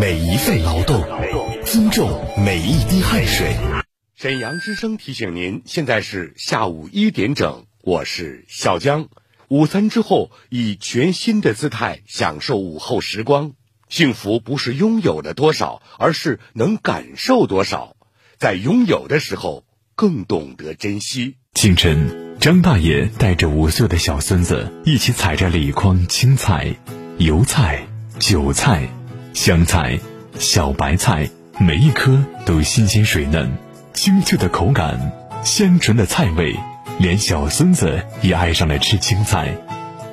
每一份劳动，尊重每一滴汗水。沈阳之声提醒您，现在是下午一点整，我是小江。午餐之后，以全新的姿态享受午后时光。幸福不是拥有了多少，而是能感受多少。在拥有的时候，更懂得珍惜。清晨，张大爷带着五岁的小孙子一起采摘了一筐青菜、油菜、韭菜、香菜、小白菜，每一颗都新鲜水嫩，清脆的口感，香醇的菜味，连小孙子也爱上了吃青菜。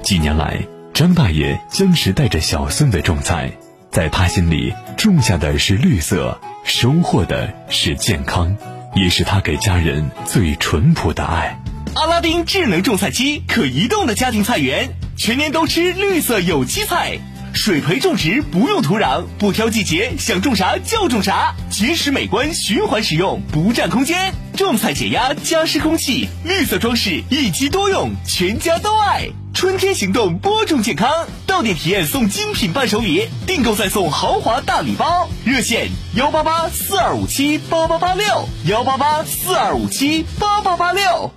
几年来，张大爷坚持带着小孙子种菜。在他心里，种下的是绿色，收获的是健康，也是他给家人最淳朴的爱。阿拉丁智能种菜机，可移动的家庭菜园，全年都吃绿色有机菜。水培种植不用土壤，不挑季节，想种啥就种啥，结实美观，循环使用，不占空间。种菜解压，加湿空气，绿色装饰，一机多用，全家都爱。春天行动，播种健康，到店体验送精品伴手礼，订购再送豪华大礼包。热线：幺八八四二五七八八八六，幺八八四二五七八八八六。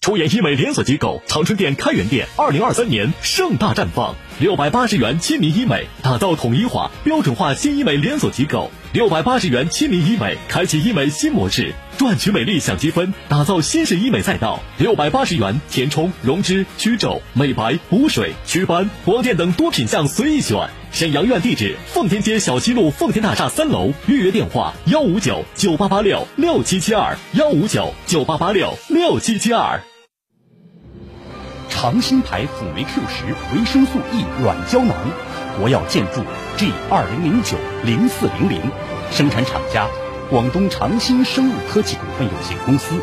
出演医美连锁机构长春店开元店，二零二三年盛大绽放。六百八十元亲民医美，打造统一化、标准化新医美连锁机构。六百八十元亲民医美，开启医美新模式，赚取美丽享积分，打造新式医美赛道。六百八十元填充、溶脂、祛皱、美白、补水、祛斑、光电等多品项随意选。沈阳院地址：奉天街小西路奉天大厦三楼。预约电话：幺五九九八八六六七七二幺五九九八八六六七七二。长兴牌辅酶 Q 十维生素 E 软胶囊，国药建筑 G 二零零九零四零零，生产厂家广东长兴生物科技股份有限公司，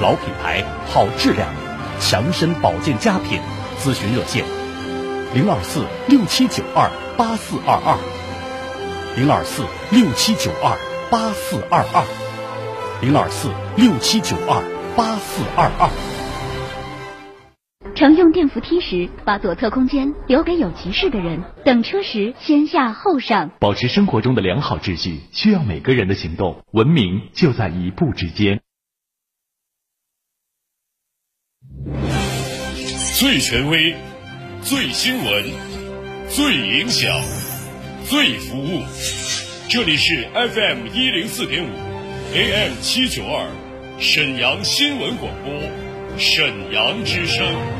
老品牌好质量，强身保健佳品。咨询热线：零二四六七九二八四二二，零二四六七九二八四二二，零二四六七九二八四二二。乘用电扶梯时，把左侧空间留给有急事的人；等车时，先下后上。保持生活中的良好秩序，需要每个人的行动。文明就在一步之间。最权威，最新闻，最影响，最服务。这里是 FM 一零四点五，AM 七九二，沈阳新闻广播，沈阳之声。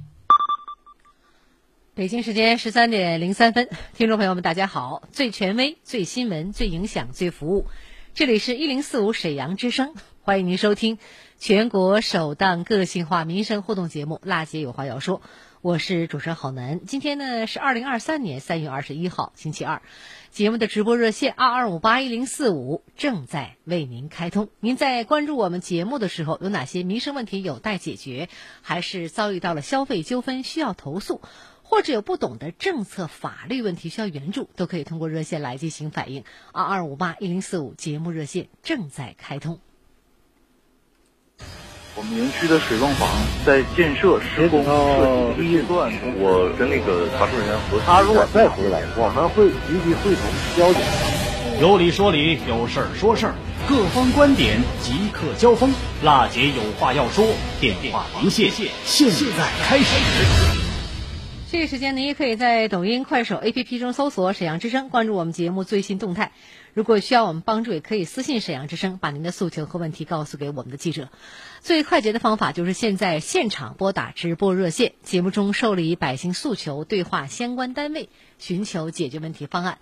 北京时间十三点零三分，听众朋友们，大家好！最权威、最新闻、最影响、最服务，这里是一零四五沈阳之声，欢迎您收听全国首档个性化民生互动节目《辣姐有话要说》，我是主持人郝楠。今天呢是二零二三年三月二十一号，星期二，节目的直播热线二二五八一零四五正在为您开通。您在关注我们节目的时候，有哪些民生问题有待解决，还是遭遇到了消费纠纷需要投诉？或者有不懂的政策法律问题需要援助，都可以通过热线来进行反映。二二五八一零四五节目热线正在开通。我们园区的水泵房在建设施工设计阶段，我跟那个查处人员核他如果再回来，我们会立即会同交警。有理说理，有事儿说事儿，各方观点即刻交锋。辣姐有话要说，电话连线现在开始。这个时间，您也可以在抖音、快手 APP 中搜索“沈阳之声”，关注我们节目最新动态。如果需要我们帮助，也可以私信沈阳之声，把您的诉求和问题告诉给我们的记者。最快捷的方法就是现在现场拨打直播热线，节目中受理百姓诉求，对话相关单位，寻求解决问题方案。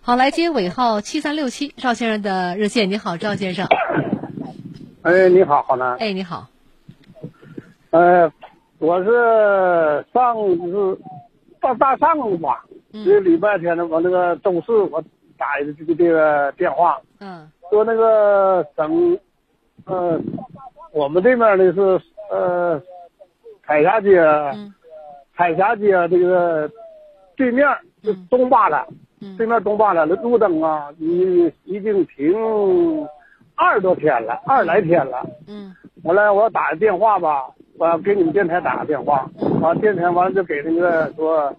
好，来接尾号七三六七赵先生的热线。你好，赵先生。哎，你好，好呢。哎，你好。呃，我是上是到大上午吧，这礼拜天的，我那个周四我打的这个这个电话，嗯，说那个省，呃，我们这边的是呃，海峡街，海峡街这个对面就东坝了，对面东坝了，那路灯啊，已已经停二十多天了，二十来天了，嗯，完了我打个电话吧。我给你们电台打个电话，完电台完了就给那个说，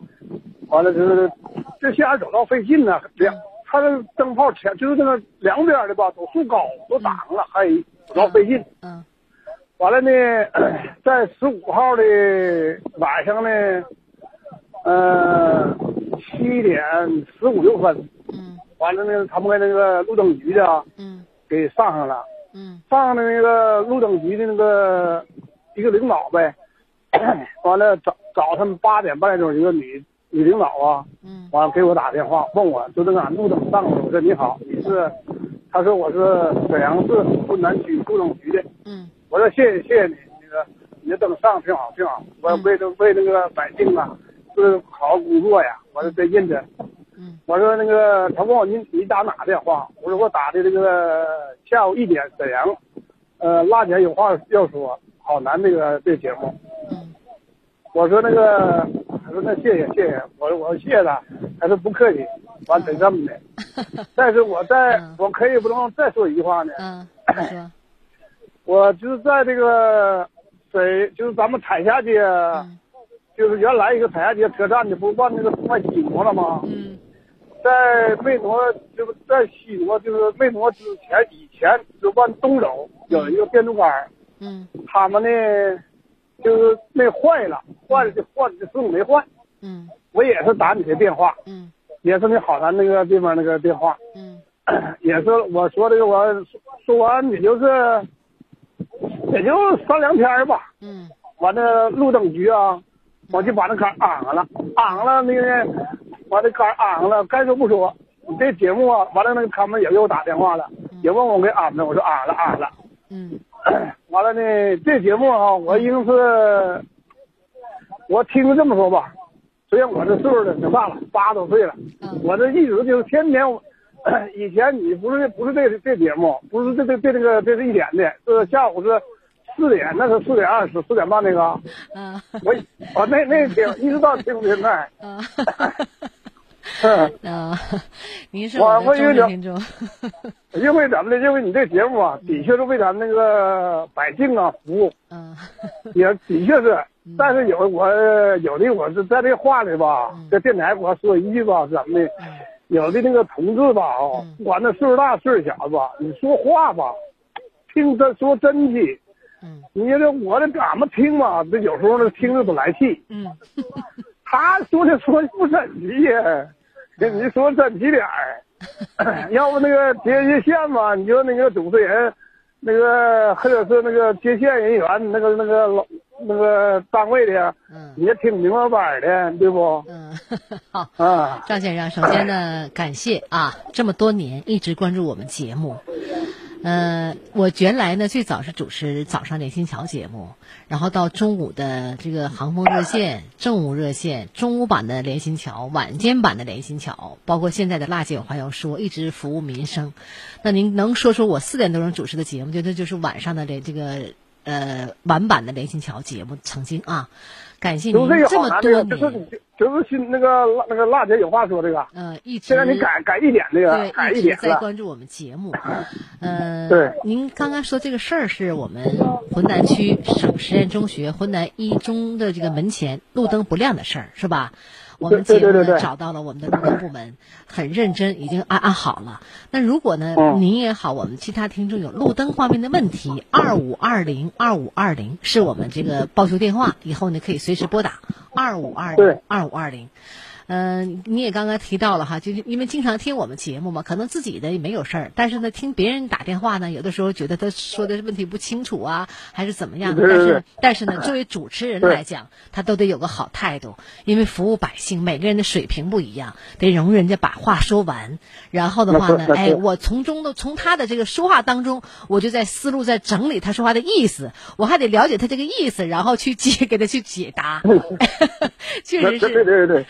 完了就是这线走道费劲呢，两他这灯泡前就是那个两边的吧，都树高都挡了，还走道费劲。嗯。完了呢，在十五号的晚上呢，呃，七点十五六分。嗯。完了呢，他们跟那个路灯局的，嗯，给上上了。嗯。上上的那个路灯局的那个。一个领导呗，完了早早晨八点半钟，一个女女领导啊，嗯，完了给我打电话问我，就那俺路灯上了，我说你好，你是？他说我是沈阳市浑南区路灯局的，嗯，我说谢谢谢谢你，那个你的灯上挺好挺好，我为了为那个百姓啊，是好好工作呀，我说真认真，嗯，我说那个他问我你你打哪电话？我说我打的这个下午一点沈阳，呃，辣姐有话要说。好难这个这节目，嗯，我说那个，他说那谢谢谢谢，我说我谢谢他，他说不客气，完得这么的，但是我在我可以不能再说一句话呢，嗯，说，我就是在这个水，就是咱们彩霞街，就是原来一个彩霞街车站的，不是往那个往西挪了吗？嗯，在没挪，就是在西挪，就是没挪之前，以前就往东走，有一个电动杆。嗯，他们呢，就是那坏了，坏了就换，师傅没换。嗯，我也是打你的电话。嗯，也是那好咱那个地方那个电话。嗯，也是我说这个，我说完也就是也就三两天吧。嗯，完了路灯局啊，我就把那杆安上了，安上了那个，完了刚安上了，该说不说，你这节目啊，完了那个他们也给我打电话了，也问我给安没，我说安了安了。嗯。完了呢，这节目啊，我应是，我听着这么说吧，虽然我这岁数了挺大了，八十多岁了，我这一直就是天天，以前你不是不是这这节目，不是这这这这个这是一点的，是下午是四点，那是四点二十四点半那个，嗯，我我那那听一直到听到现在，嗯。嗯啊，您是我的忠实听众。因为怎么的？因为你这节目啊，的确是为咱那个百姓啊服务。嗯，也的确是，但是有我有的我是在这话里吧，在电台我说一句吧，怎么的？有的那个同志吧，啊，不管他岁数大岁数小吧，你说话吧，听他说真气。嗯，你这我这俺们听吧，这有时候呢听着不来气。嗯，他说的说不真气呀。跟你说真几点儿，要不那个接接线吧？你就那个主持人，那个或者是那个接线人员，那个那个老那个单位的，嗯，也挺明白板的，对不？嗯，好啊，张先生，首先呢，感谢啊，这么多年一直关注我们节目。呃，我原来呢最早是主持早上连心桥节目，然后到中午的这个航风热线、政务热线、中午版的连心桥、晚间版的连心桥，包括现在的辣姐有话要说，一直服务民生。那您能说说我四点多钟主持的节目，就那就是晚上的连这个呃晚版的连心桥节目，曾经啊。感谢您这么多年，就是就是新那个那个辣姐有话说这个，嗯，一直现在你改改一点这个，改一点在关注我们节目，呃，对，您刚刚说这个事儿是我们浑南区省实验中学浑南一中的这个门前路灯不亮的事儿，是吧？我们节目呢找到了我们的工作部门，很认真，已经安安好了。那如果呢，您也好，我们其他听众有路灯方面的问题，二五二零二五二零是我们这个报修电话，以后呢可以随时拨打二五二零二五二零。嗯，你也刚刚提到了哈，就是因为经常听我们节目嘛，可能自己的也没有事儿，但是呢，听别人打电话呢，有的时候觉得他说的问题不清楚啊，还是怎么样的。但是但是呢，作为主持人来讲，他都得有个好态度，因为服务百姓，每个人的水平不一样，得容人家把话说完。然后的话呢，哎，我从中的从他的这个说话当中，我就在思路在整理他说话的意思，我还得了解他这个意思，然后去解给他去解答。确实是，对对对。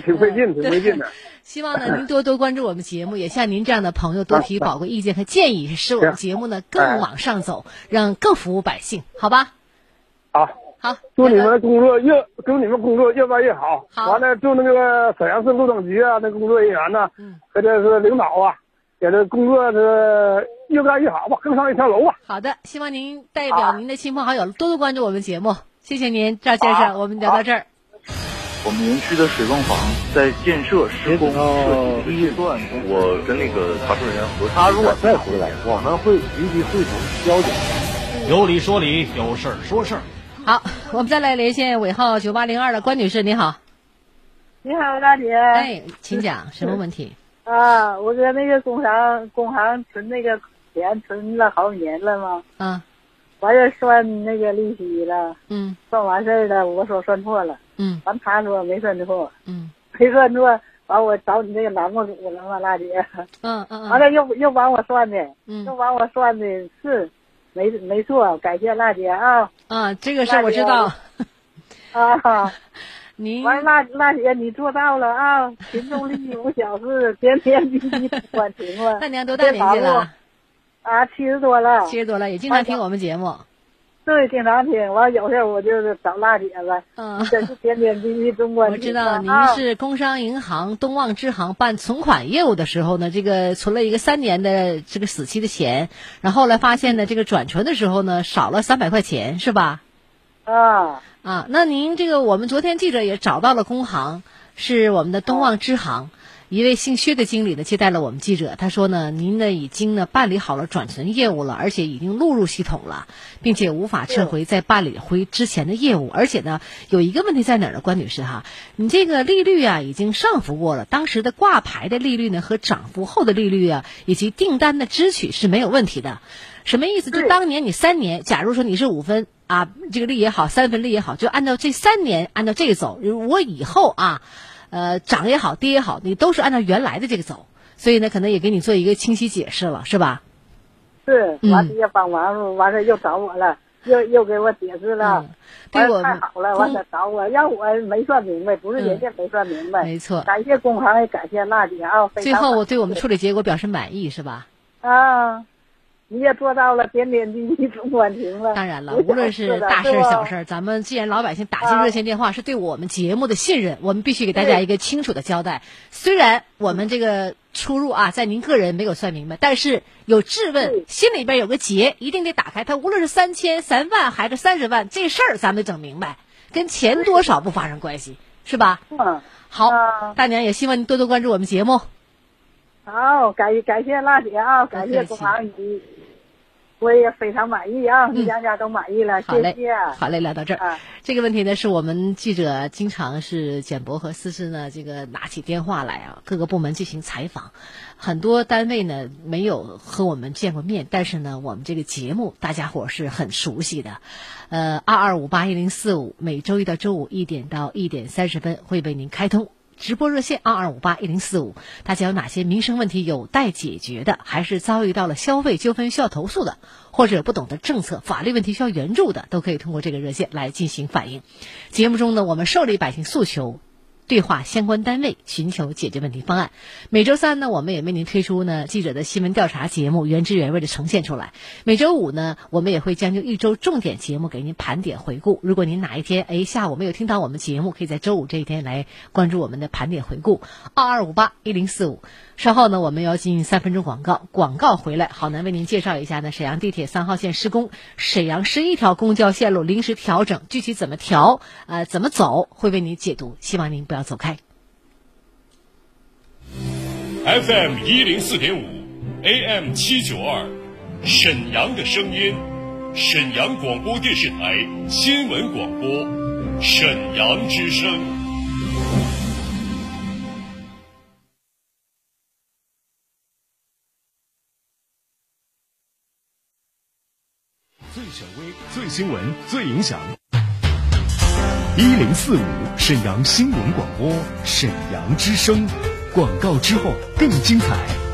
挺费劲，挺费劲的。希望呢，您多多关注我们节目，也像您这样的朋友多提宝贵意见和建议，使我们节目呢更往上走，让更服务百姓，好吧？好，好，祝你们工作越祝你们工作越办越好。好，完了祝那个沈阳市路政局啊，那工作人员呢，嗯，和这是领导啊，给这工作是越干越好吧，更上一层楼吧。好的，希望您代表您的亲朋好友多多关注我们节目，谢谢您，赵先生，我们聊到这儿。我们园区的水泵房在建设施工设计阶段，我跟那个查收人员核他如果再回来，我们会立即会同交警。有理说理，有事儿说事儿。好，我们再来连线尾号九八零二的关女士，你好。你好，大姐。哎，请讲，什么问题？啊，我在那个工行工行存那个钱存了好几年了嘛。嗯。完事算那个利息了。嗯。算完事儿了，我说算错了。嗯，完他说没算错，嗯，没算错，完我找你这个栏目组了嘛，大姐，嗯嗯，完了又又帮我算的，嗯，又帮我算的是，没没错，感谢辣姐啊，啊，这个事儿我知道，啊，您完辣辣姐你做到了啊，群众利益无小事，天天滴滴管情况，那您多大年纪了？啊，七十多了，七十多了，也经常听我们节目。对，经常听。完有事儿我就是找辣姐了。嗯，这是点点滴滴中国。我知道您是工商银行东旺支行办存款业务的时候呢，这个存了一个三年的这个死期的钱，然后来发现呢，这个转存的时候呢少了三百块钱，是吧？啊啊，那您这个我们昨天记者也找到了工行，是我们的东旺支行。一位姓薛的经理呢接待了我们记者，他说呢，您呢已经呢办理好了转存业务了，而且已经录入系统了，并且无法撤回再办理回之前的业务，而且呢有一个问题在哪儿呢？关女士哈，你这个利率啊已经上浮过了，当时的挂牌的利率呢和涨幅后的利率啊以及订单的支取是没有问题的，什么意思？就当年你三年，假如说你是五分啊，这个利也好，三分利也好，就按照这三年按照这个走，我以后啊。呃，涨也好，跌也好，你都是按照原来的这个走，所以呢，可能也给你做一个清晰解释了，是吧？是，完了也帮忙，完事又找我了，又又给我解释了，对我太好了，完了找我，让我没算明白，不是人家没算明白，没错。感谢工行，也感谢娜姐啊，最后我对我们处理结果表示满意，是吧？啊。你也做到了，点点滴滴总管情了。当然了，无论是大事小事，咱们既然老百姓打进热线电话，是对我们节目的信任，我们必须给大家一个清楚的交代。虽然我们这个出入啊，在您个人没有算明白，但是有质问，心里边有个结，一定得打开。它无论是三千、三万还是三十万，这事儿咱们得整明白，跟钱多少不发生关系，是吧？嗯。好，大娘也希望您多多关注我们节目。好，感感谢辣姐啊，感谢工行你。我也非常满意啊，两家都满意了，谢谢。好嘞，聊到这儿。这个问题呢，是我们记者经常是简博和思思呢，这个拿起电话来啊，各个部门进行采访。很多单位呢没有和我们见过面，但是呢，我们这个节目大家伙是很熟悉的。呃，二二五八一零四五，每周一到周五一点到一点三十分会为您开通。直播热线二二五八一零四五，大家有哪些民生问题有待解决的，还是遭遇到了消费纠纷需要投诉的，或者不懂得政策、法律问题需要援助的，都可以通过这个热线来进行反映。节目中呢，我们受理百姓诉求。对话相关单位，寻求解决问题方案。每周三呢，我们也为您推出呢记者的新闻调查节目，原汁原味的呈现出来。每周五呢，我们也会将就一周重点节目给您盘点回顾。如果您哪一天哎下午没有听到我们节目，可以在周五这一天来关注我们的盘点回顾。二二五八一零四五。稍后呢，我们要进行三分钟广告。广告回来，好男为您介绍一下呢，沈阳地铁三号线施工，沈阳十一条公交线路临时调整，具体怎么调，呃，怎么走，会为您解读。希望您不要要走开。FM 一零四点五，AM 七九二，沈阳的声音，沈阳广播电视台新闻广播，沈阳之声。最权威、最新闻、最影响。一零四五沈阳新闻广播，沈阳之声。广告之后更精彩。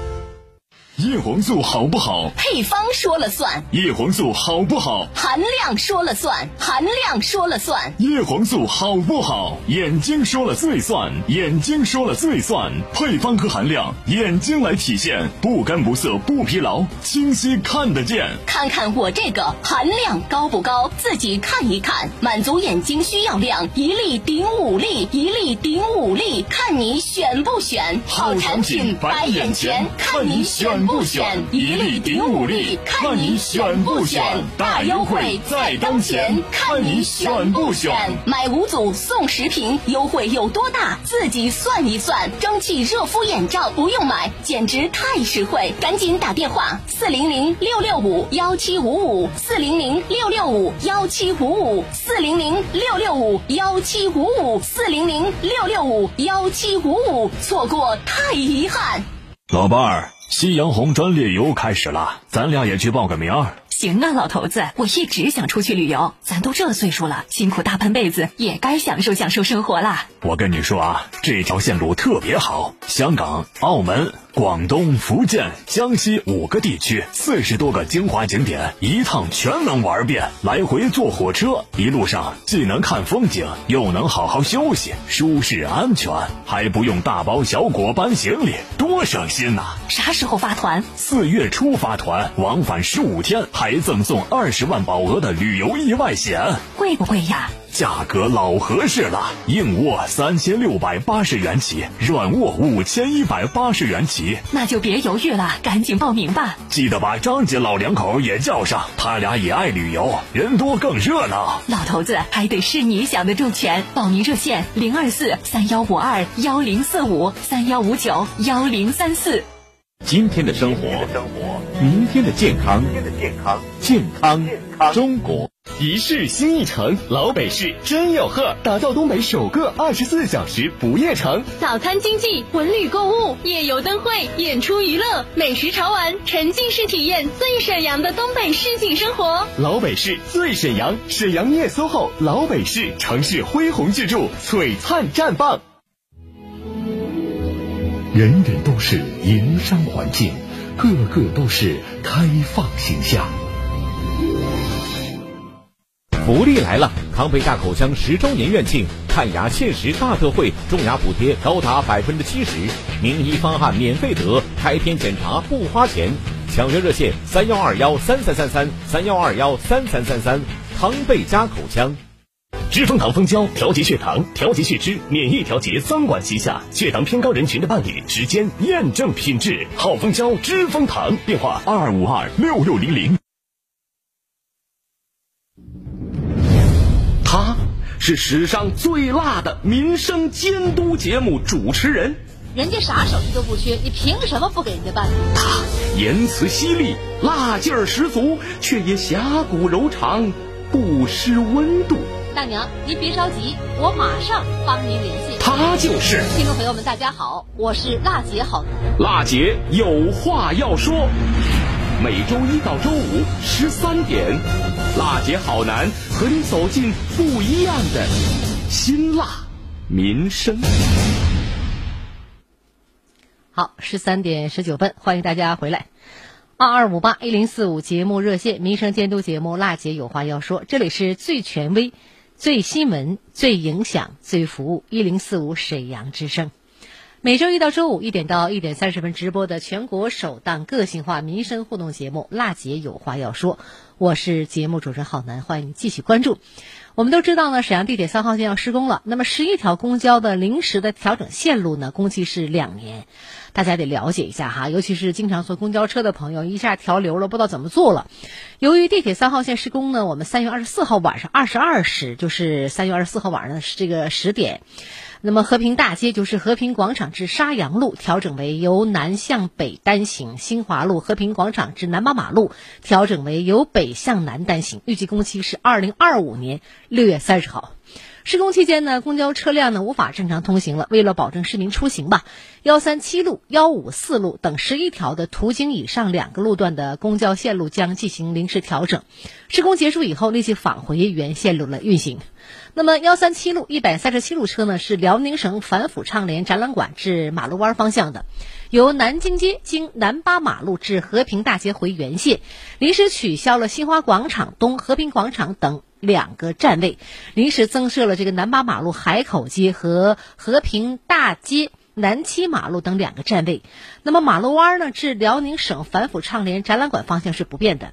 叶黄素好不好？配方说了算。叶黄素好不好？含量说了算。含量说了算。叶黄素好不好？眼睛说了最算。眼睛说了最算。配方和含量，眼睛来体现，不干不涩不疲劳，清晰看得见。看看我这个含量高不高？自己看一看，满足眼睛需要量，一粒顶五粒，一粒顶五粒，看你选不选？好产品摆眼前，看你选不选？一粒顶五粒，看你选不选？大优惠在当前，看你选不选？买五组送十瓶，优惠有多大？自己算一算。蒸汽热敷眼罩不用买，简直太实惠！赶紧打电话四零零六六五幺七五五四零零六六五幺七五五四零零六六五幺七五五四零零六六五幺七五五，错过太遗憾。老伴儿，夕阳红专列游开始了，咱俩也去报个名儿。行啊，老头子，我一直想出去旅游。咱都这岁数了，辛苦大半辈子，也该享受享受生活啦。我跟你说啊，这条线路特别好，香港、澳门、广东、福建、江西五个地区，四十多个精华景点，一趟全能玩遍。来回坐火车，一路上既能看风景，又能好好休息，舒适安全，还不用大包小裹搬行李，多省心呐！啥时候发团？四月初发团，往返十五天，还赠送二十万保额的旅游意外险，贵不贵呀？价格老合适了，硬卧三千六百八十元起，软卧五千一百八十元起。那就别犹豫了，赶紧报名吧！记得把张姐老两口也叫上，他俩也爱旅游，人多更热闹。老头子还得是你想的周全，报名热线零二四三幺五二幺零四五三幺五九幺零三四。今天的生活，明天的健康，健康中国。一市新一城，老北市真有贺，打造东北首个二十四小时不夜城。早餐经济、文旅购物、夜游灯会、演出娱乐、美食潮玩，沉浸式体验最沈阳的东北市井生活。老北市最沈阳，沈阳夜 SOHO，老北市城市恢宏巨著，璀璨绽放。人人都是营商环境，个个都是开放形象。福利来了！康贝大口腔十周年院庆，看牙限时大特惠，种牙补贴高达百分之七十，名医方案免费得，开篇检查不花钱。抢约热线：三幺二幺三三三三三幺二幺三三三三。康贝佳口腔。知蜂糖蜂胶调节血糖、调节血脂、免疫调节三管齐下，血糖偏高人群的伴侣，时间验证品质。好蜂胶，知蜂糖，电话二五二六六零零。他是史上最辣的民生监督节目主持人，人家啥手艺都不缺，你凭什么不给人家办？他言辞犀利，辣劲儿十足，却也侠骨柔肠，不失温度。大娘，您别着急，我马上帮您联系。他就是听众朋友们，大家好，我是辣姐好男。辣姐有话要说，每周一到周五十三点，辣姐好男和你走进不一样的辛辣民生。好，十三点十九分，欢迎大家回来。二二五八一零四五节目热线，民生监督节目，辣姐有话要说，这里是最权威。最新闻、最影响、最服务，一零四五沈阳之声，每周一到周五一点到一点三十分直播的全国首档个性化民生互动节目《辣姐有话要说》，我是节目主持人浩楠，欢迎继续关注。我们都知道呢，沈阳地铁三号线要施工了，那么十一条公交的临时的调整线路呢，工期是两年。大家得了解一下哈，尤其是经常坐公交车的朋友，一下调流了，不知道怎么做了。由于地铁三号线施工呢，我们三月二十四号晚上二十二时，就是三月二十四号晚上的这个十点，那么和平大街就是和平广场至沙洋路调整为由南向北单行，新华路和平广场至南马马路调整为由北向南单行，预计工期是二零二五年六月三十号。施工期间呢，公交车辆呢无法正常通行了。为了保证市民出行吧，幺三七路、幺五四路等十一条的途经以上两个路段的公交线路将进行临时调整。施工结束以后，立即返回原线路了运行。那么幺三七路一百三十七路车呢，是辽宁省反腐倡廉展览馆至马路湾方向的，由南京街经南八马路至和平大街回原线，临时取消了新华广场东、和平广场等两个站位，临时增设了这个南八马路海口街和和平大街南七马路等两个站位。那么马路湾呢，至辽宁省反腐倡廉展览馆方向是不变的。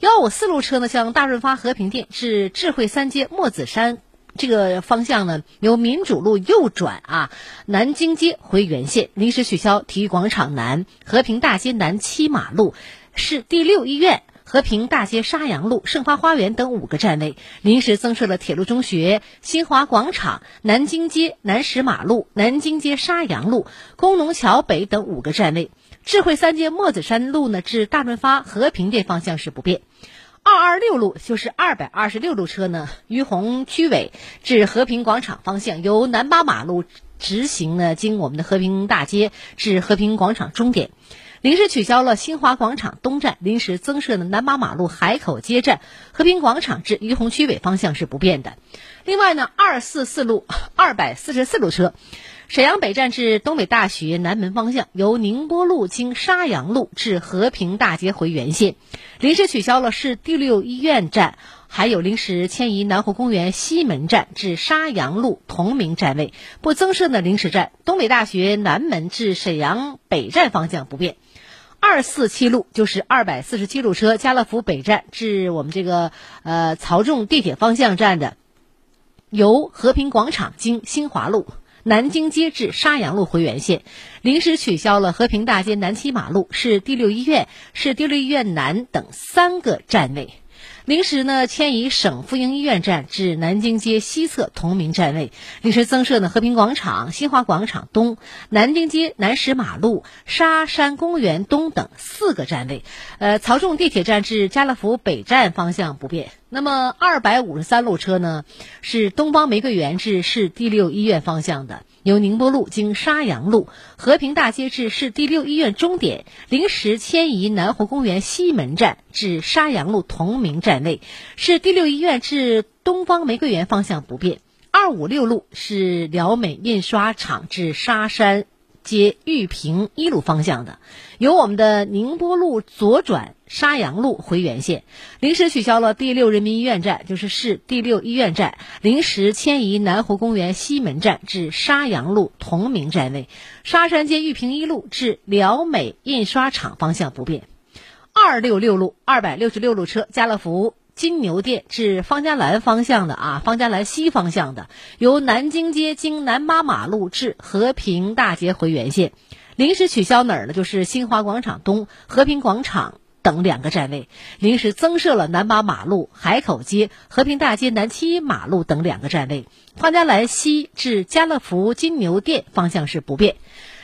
幺五四路车呢，向大润发和平店至智慧三街墨子山。这个方向呢，由民主路右转啊，南京街回原线，临时取消体育广场南、和平大街南七马路、市第六医院、和平大街沙洋路、盛发花园等五个站位，临时增设了铁路中学、新华广场、南京街南十马路、南京街沙洋路、工农桥北等五个站位。智慧三街墨子山路呢，至大润发和平店方向是不变。二二六路就是二百二十六路车呢，于洪区委至和平广场方向，由南八马路直行呢，经我们的和平大街至和平广场终点，临时取消了新华广场东站，临时增设的南八马路海口街站，和平广场至于洪区委方向是不变的。另外呢，二四四路 二百四十四路车。沈阳北站至东北大学南门方向，由宁波路经沙洋路至和平大街回原线，临时取消了市第六医院站，还有临时迁移南湖公园西门站至沙洋路同名站位，不增设的临时站。东北大学南门至沈阳北站方向不变。二四七路就是二百四十七路车，家乐福北站至我们这个呃曹仲地铁方向站的，由和平广场经新华路。南京街至沙洋路回原线，临时取消了和平大街南七马路、市第六医院、市第六医院南等三个站位。临时呢迁移省妇婴医院站至南京街西侧同名站位，临时增设呢和平广场、新华广场东、南京街南石马路、沙山公园东等四个站位。呃，曹仲地铁站至家乐福北站方向不变。那么二百五十三路车呢，是东方玫瑰园至市第六医院方向的。由宁波路经沙洋路、和平大街至市第六医院终点，临时迁移南湖公园西门站至沙洋路同名站位；市第六医院至东方玫瑰园方向不变。二五六路是辽美印刷厂至沙山。接玉屏一路方向的，由我们的宁波路左转沙洋路回原线，临时取消了第六人民医院站，就是市第六医院站，临时迁移南湖公园西门站至沙洋路同名站位，沙山街玉屏一路至辽美印刷厂方向不变。二六六路二百六十六路车，家乐福。金牛店至方家兰方向的啊，方家兰西方向的，由南京街经南八马路至和平大街回原线，临时取消哪儿呢？就是新华广场东、和平广场等两个站位，临时增设了南八马路、海口街、和平大街南七马路等两个站位。方家兰西至家乐福金牛店方向是不变。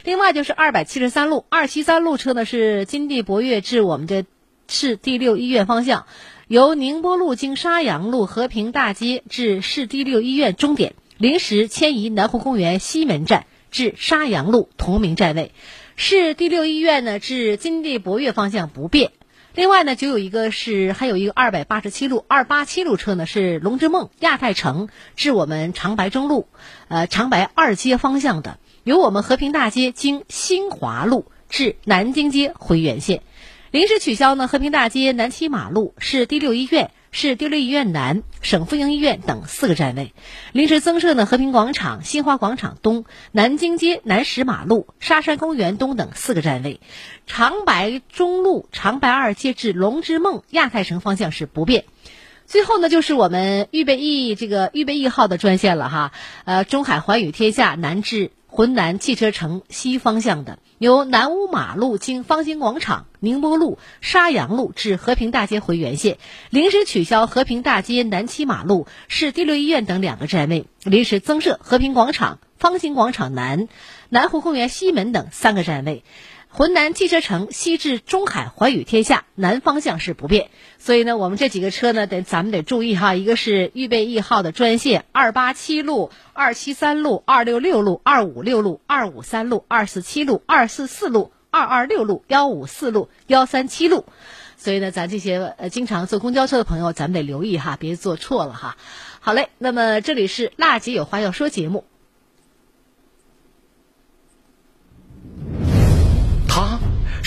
另外就是二百七十三路二七三路车呢，是金地博悦至我们的市第六医院方向。由宁波路经沙洋路和平大街至市第六医院终点，临时迁移南湖公园西门站至沙洋路同名站位。市第六医院呢至金地博悦方向不变。另外呢，就有一个是还有一个二百八十七路二八七路车呢是龙之梦亚太城至我们长白中路，呃长白二街方向的，由我们和平大街经新华路至南京街回原线。临时取消呢，和平大街南七马路、市第六医院、市第六医院南、省妇婴医院等四个站位；临时增设呢，和平广场、新华广场东、南京街南十马路、沙山公园东等四个站位；长白中路、长白二街至龙之梦亚太城方向是不变。最后呢，就是我们预备役这个预备役号的专线了哈，呃，中海寰宇天下南至。浑南汽车城西方向的，由南五马路经方兴广场、宁波路、沙洋路至和平大街回原线，临时取消和平大街南七马路、市第六医院等两个站位，临时增设和平广场、方兴广场南、南湖公园西门等三个站位。浑南汽车城西至中海寰宇天下南方向是不变，所以呢，我们这几个车呢，得咱们得注意哈，一个是预备役号的专线二八七路、二七三路、二六六路、二五六路、二五三路、二四七路、二四四路、二二六路、幺五四路、幺三七路，所以呢，咱这些经常坐公交车的朋友，咱们得留意哈，别坐错了哈。好嘞，那么这里是辣姐有话要说节目。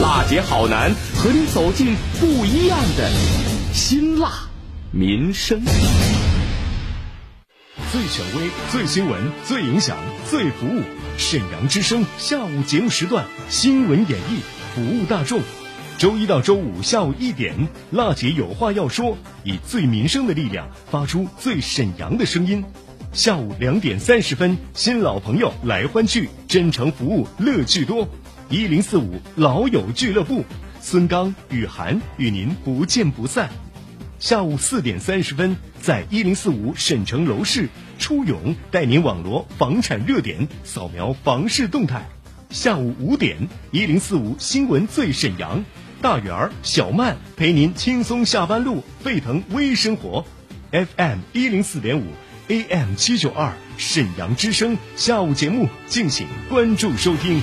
辣姐好男和你走进不一样的辛辣民生。最权威、最新闻、最影响、最服务，沈阳之声下午节目时段新闻演绎，服务大众。周一到周五下午一点，辣姐有话要说，以最民生的力量发出最沈阳的声音。下午两点三十分，新老朋友来欢聚，真诚服务，乐趣多。一零四五老友俱乐部，孙刚、雨涵与您不见不散。下午四点三十分，在一零四五沈城楼市，初勇带您网罗房产热点，扫描房市动态。下午五点，一零四五新闻最沈阳。大圆儿、小曼陪您轻松下班路，沸腾微生活。FM 一零四点五，AM 七九二，沈阳之声下午节目，敬请关注收听。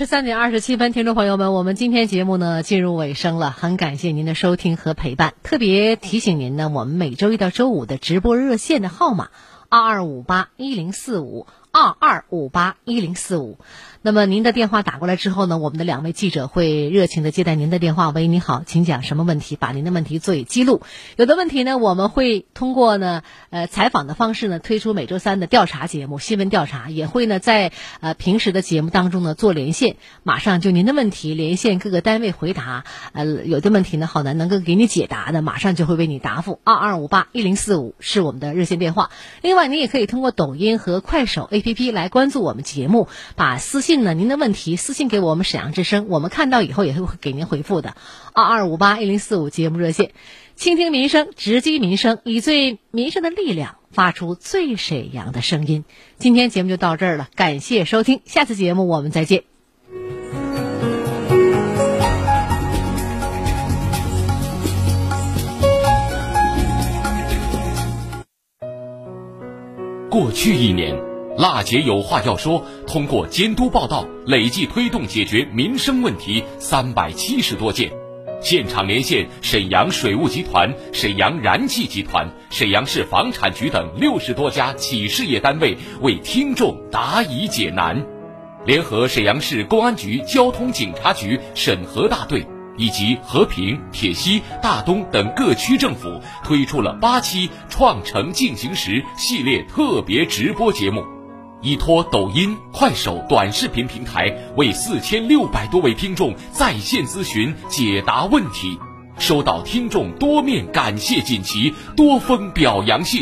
十三点二十七分，听众朋友们，我们今天节目呢进入尾声了，很感谢您的收听和陪伴。特别提醒您呢，我们每周一到周五的直播热线的号码二二五八一零四五。二二五八一零四五，那么您的电话打过来之后呢，我们的两位记者会热情的接待您的电话。喂，你好，请讲什么问题？把您的问题做以记录。有的问题呢，我们会通过呢呃采访的方式呢推出每周三的调查节目新闻调查，也会呢在呃平时的节目当中呢做连线，马上就您的问题连线各个单位回答。呃，有的问题呢，好难能够给你解答的，马上就会为你答复。二二五八一零四五是我们的热线电话。另外，您也可以通过抖音和快手 A。A P P 来关注我们节目，把私信呢，您的问题私信给我们沈阳之声，我们看到以后也会给您回复的。二二五八一零四五节目热线，倾听民生，直击民生，以最民生的力量发出最沈阳的声音。今天节目就到这儿了，感谢收听，下次节目我们再见。过去一年，辣姐有话要说。通过监督报道，累计推动解决民生问题三百七十多件。现场连线沈阳水务集团、沈阳燃气集团、沈阳市房产局等六十多家企事业单位，为听众答疑解难。联合沈阳市公安局交通警察局审核大队。以及和平、铁西、大东等各区政府推出了八期《创城进行时》系列特别直播节目，依托抖音、快手短视频平台，为四千六百多位听众在线咨询解答问题，收到听众多面感谢锦旗、多封表扬信。